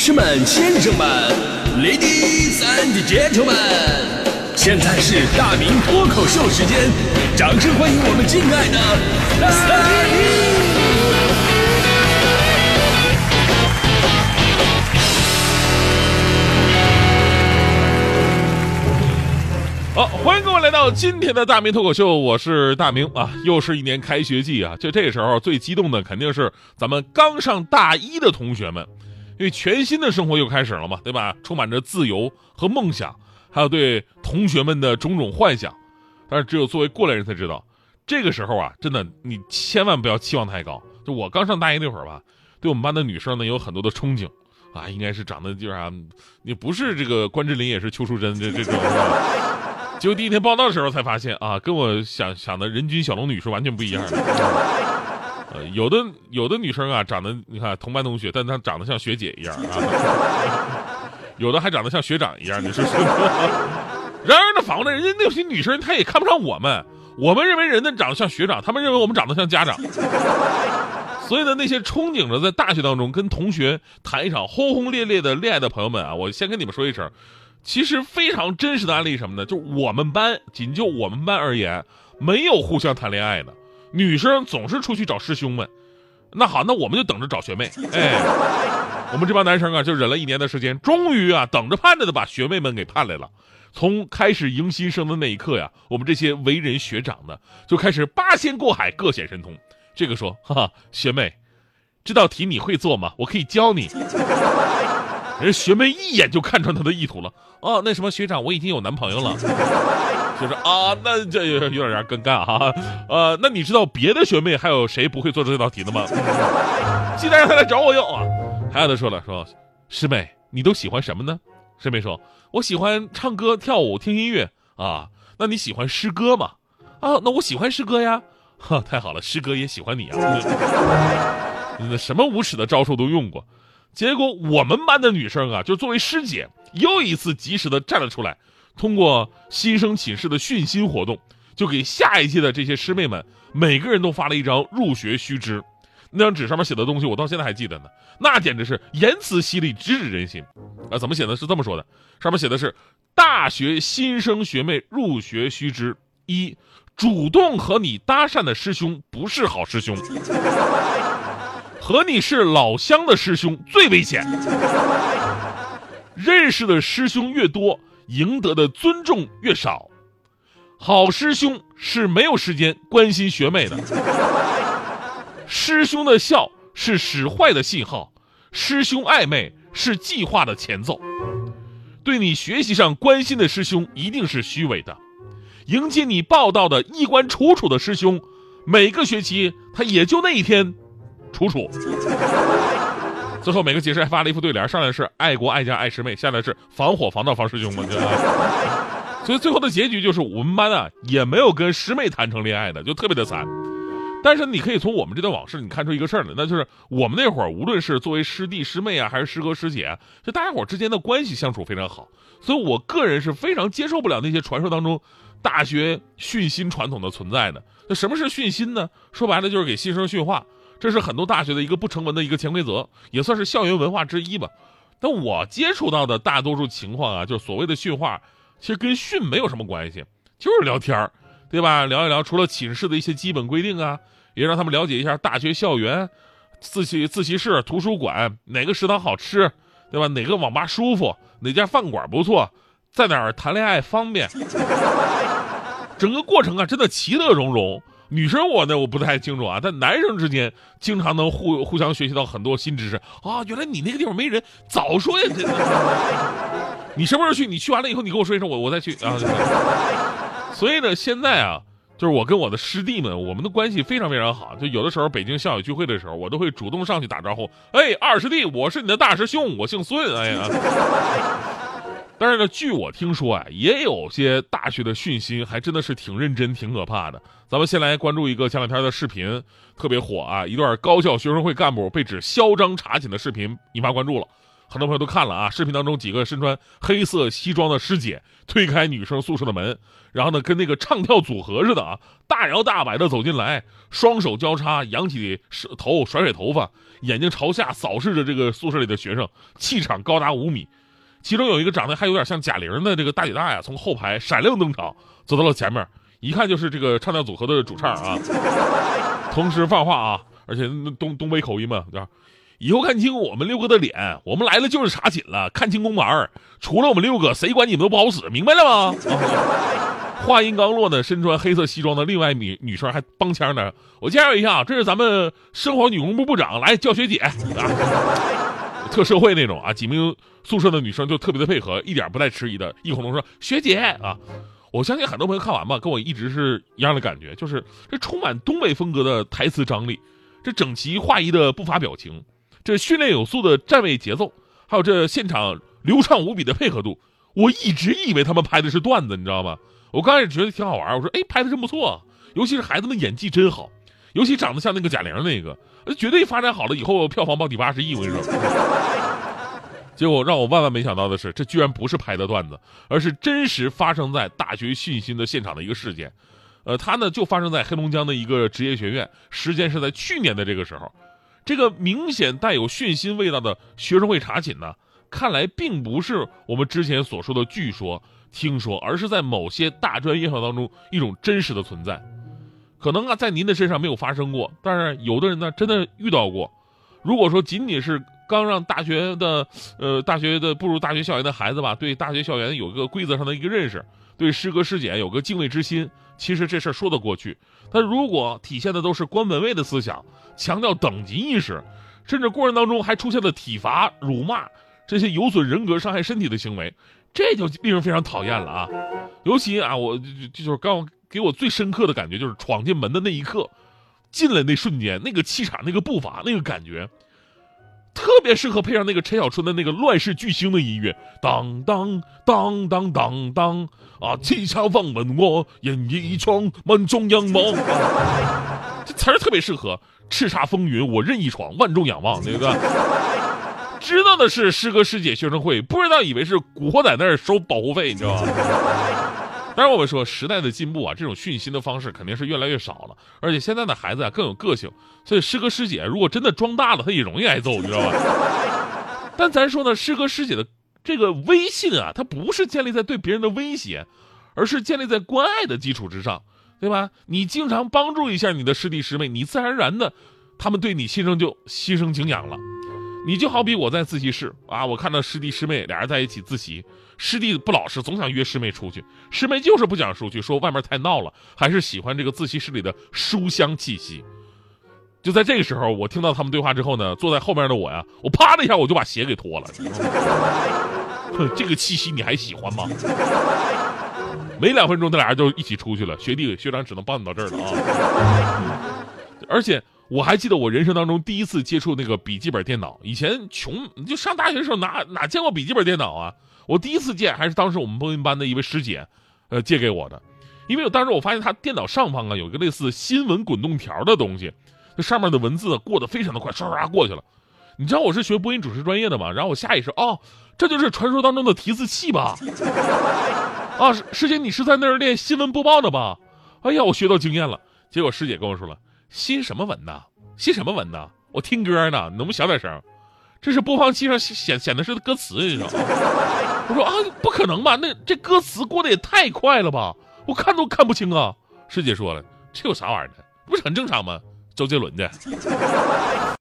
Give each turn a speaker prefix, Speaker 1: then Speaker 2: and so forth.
Speaker 1: 士们、先生们，Ladies and Gentlemen，现在是大明脱口秀时间，掌声欢迎我们敬爱的大明！
Speaker 2: 好，欢迎各位来到今天的大明脱口秀，我是大明啊，又是一年开学季啊，就这时候最激动的肯定是咱们刚上大一的同学们，因为全新的生活又开始了嘛，对吧？充满着自由和梦想，还有对同学们的种种幻想。但是只有作为过来人才知道，这个时候啊，真的你千万不要期望太高。就我刚上大一那会儿吧，对我们班的女生呢有很多的憧憬啊，应该是长得就是啊，你不是这个关之琳也是邱淑贞这这种。结果第一天报道的时候才发现啊，跟我想想的人均小龙女是完全不一样的。呃，有的有的女生啊，长得你看同班同学，但她长得像学姐一样啊。有的还长得像学长一样，你说是不是？然而呢，反过来，人家那些女生她也看不上我们，我们认为人家长得像学长，他们认为我们长得像家长。所以呢，那些憧憬着在大学当中跟同学谈一场轰轰烈烈的恋爱的朋友们啊，我先跟你们说一声。其实非常真实的案例什么呢？就我们班，仅就我们班而言，没有互相谈恋爱的女生，总是出去找师兄们。那好，那我们就等着找学妹。哎，我们这帮男生啊，就忍了一年的时间，终于啊，等着盼着的把学妹们给盼来了。从开始迎新生的那一刻呀，我们这些为人学长的就开始八仙过海，各显神通。这个说，哈哈，学妹，这道题你会做吗？我可以教你。人学妹一眼就看穿他的意图了哦，那什么学长，我已经有男朋友了，就是啊，那这有有点尴尬哈。呃，那你知道别的学妹还有谁不会做这道题的吗？记得让他来找我要啊。还有的说了说，师妹你都喜欢什么呢？师妹说，我喜欢唱歌、跳舞、听音乐啊。那你喜欢诗歌吗？啊，那我喜欢诗歌呀。哈，太好了，诗歌也喜欢你啊。那什么无耻的招数都用过。结果我们班的女生啊，就作为师姐，又一次及时的站了出来，通过新生寝室的训新活动，就给下一届的这些师妹们每个人都发了一张入学须知。那张纸上面写的东西，我到现在还记得呢，那简直是言辞犀利，直指人心。啊，怎么写的？是这么说的，上面写的是：大学新生学妹入学须知一，主动和你搭讪的师兄不是好师兄。和你是老乡的师兄最危险，认识的师兄越多，赢得的尊重越少。好师兄是没有时间关心学妹的，师兄的笑是使坏的信号，师兄暧昧是计划的前奏。对你学习上关心的师兄一定是虚伪的，迎接你报道的衣冠楚楚的师兄，每个学期他也就那一天。楚楚，最后每个解释还发了一副对联，上来是爱国爱家爱师妹，下来是防火防盗防师兄嘛，对吧？所以最后的结局就是我们班啊也没有跟师妹谈成恋爱的，就特别的惨。但是你可以从我们这段往事，你看出一个事儿来，那就是我们那会儿无论是作为师弟师妹啊，还是师哥师姐，就大家伙之间的关系相处非常好。所以我个人是非常接受不了那些传说当中大学训新传统的存在的。那什么是训新呢？说白了就是给新生训话。这是很多大学的一个不成文的一个潜规则，也算是校园文化之一吧。但我接触到的大多数情况啊，就是所谓的训话，其实跟训没有什么关系，就是聊天儿，对吧？聊一聊，除了寝室的一些基本规定啊，也让他们了解一下大学校园，自习自习室、图书馆哪个食堂好吃，对吧？哪个网吧舒服，哪家饭馆不错，在哪儿谈恋爱方便。整个过程啊，真的其乐融融。女生我呢我不太清楚啊，但男生之间经常能互互相学习到很多新知识啊。原来你那个地方没人，早说呀！你什么时候去？你去完了以后，你跟我说一声，我我再去啊。所以呢，现在啊，就是我跟我的师弟们，我们的关系非常非常好。就有的时候北京校友聚会的时候，我都会主动上去打招呼。哎，二师弟，我是你的大师兄，我姓孙。哎呀。但是呢，据我听说啊，也有些大学的训新还真的是挺认真、挺可怕的。咱们先来关注一个前两天的视频，特别火啊，一段高校学生会干部被指嚣张查寝的视频引发关注了。很多朋友都看了啊，视频当中几个身穿黑色西装的师姐推开女生宿舍的门，然后呢跟那个唱跳组合似的啊，大摇大摆的走进来，双手交叉，扬起头，甩甩头发，眼睛朝下扫视着这个宿舍里的学生，气场高达五米。其中有一个长得还有点像贾玲的这个大姐大呀，从后排闪亮登场，走到了前面，一看就是这个唱跳组合的主唱啊。同时放话啊，而且东东北口音嘛，对吧？以后看清我们六个的脸，我们来了就是查寝了，看清宫玩除了我们六个，谁管你们都不好使，明白了吗？话音刚落呢，身穿黑色西装的另外女女生还帮腔呢。我介绍一下，这是咱们生活女工部部长，来叫学姐，啊、特社会那种啊。几名宿舍的女生就特别的配合，一点不带迟疑的，异口同声学姐啊。我相信很多朋友看完吧，跟我一直是一样的感觉，就是这充满东北风格的台词张力，这整齐划一的步伐表情。这训练有素的站位节奏，还有这现场流畅无比的配合度，我一直以为他们拍的是段子，你知道吗？我刚开始觉得挺好玩，我说哎，拍的真不错，尤其是孩子们演技真好，尤其长得像那个贾玲那个，绝对发展好了以后票房保底八十亿，我跟你说。结果让我万万没想到的是，这居然不是拍的段子，而是真实发生在大学训新的现场的一个事件。呃，它呢就发生在黑龙江的一个职业学院，时间是在去年的这个时候。这个明显带有血腥味道的学生会查寝呢，看来并不是我们之前所说的据说、听说，而是在某些大专院校当中一种真实的存在。可能啊，在您的身上没有发生过，但是有的人呢，真的遇到过。如果说仅仅是刚让大学的，呃，大学的步入大学校园的孩子吧，对大学校园有一个规则上的一个认识，对师哥师姐有个敬畏之心，其实这事儿说得过去。但如果体现的都是官本位的思想，强调等级意识，甚至过程当中还出现了体罚、辱骂这些有损人格、伤害身体的行为，这就令人非常讨厌了啊！尤其啊，我就是刚给我最深刻的感觉，就是闯进门的那一刻，进来那瞬间，那个气场、那个步伐、那个感觉，特别适合配上那个陈小春的那个乱世巨星的音乐，当当当当当当。啊！叱咤风云我，任意闯，万众仰望。这词儿特别适合。叱咤风云，我任意闯，万众仰望，对不对？知道的是师哥师姐学生会，不知道以为是古惑仔那儿收保护费，你知道吗？当然，我们说时代的进步啊，这种训新的方式肯定是越来越少了。而且现在的孩子啊更有个性，所以师哥师姐如果真的装大了，他也容易挨揍，你知道吧？但咱说呢，师哥师姐的。这个威信啊，它不是建立在对别人的威胁，而是建立在关爱的基础之上，对吧？你经常帮助一下你的师弟师妹，你自然而然的，他们对你心生就心生敬仰了。你就好比我在自习室啊，我看到师弟师妹俩人在一起自习，师弟不老实，总想约师妹出去，师妹就是不想出去，说外面太闹了，还是喜欢这个自习室里的书香气息。就在这个时候，我听到他们对话之后呢，坐在后面的我呀，我啪的一下我就把鞋给脱了。哼 这个气息你还喜欢吗？没两分钟，他俩人就一起出去了。学弟学长只能帮你到这儿了啊！而且我还记得我人生当中第一次接触那个笔记本电脑。以前穷，就上大学的时候哪哪见过笔记本电脑啊？我第一次见还是当时我们播音班的一位师姐，呃，借给我的。因为我当时我发现他电脑上方啊有一个类似新闻滚动条的东西。这上面的文字过得非常的快，唰唰过去了。你知道我是学播音主持专业的嘛？然后我下意识，哦，这就是传说当中的提字器吧？啊，师姐，你是在那儿练新闻播报的吧？哎呀，我学到经验了。结果师姐跟我说了，新什么文呐？新什么文呐？我听歌呢，能不能小点声？这是播放器上显显的是歌词，你知道吗？我说啊，不可能吧？那这歌词过得也太快了吧？我看都看不清啊。师姐说了，这有啥玩意儿的？不是很正常吗？周杰伦的。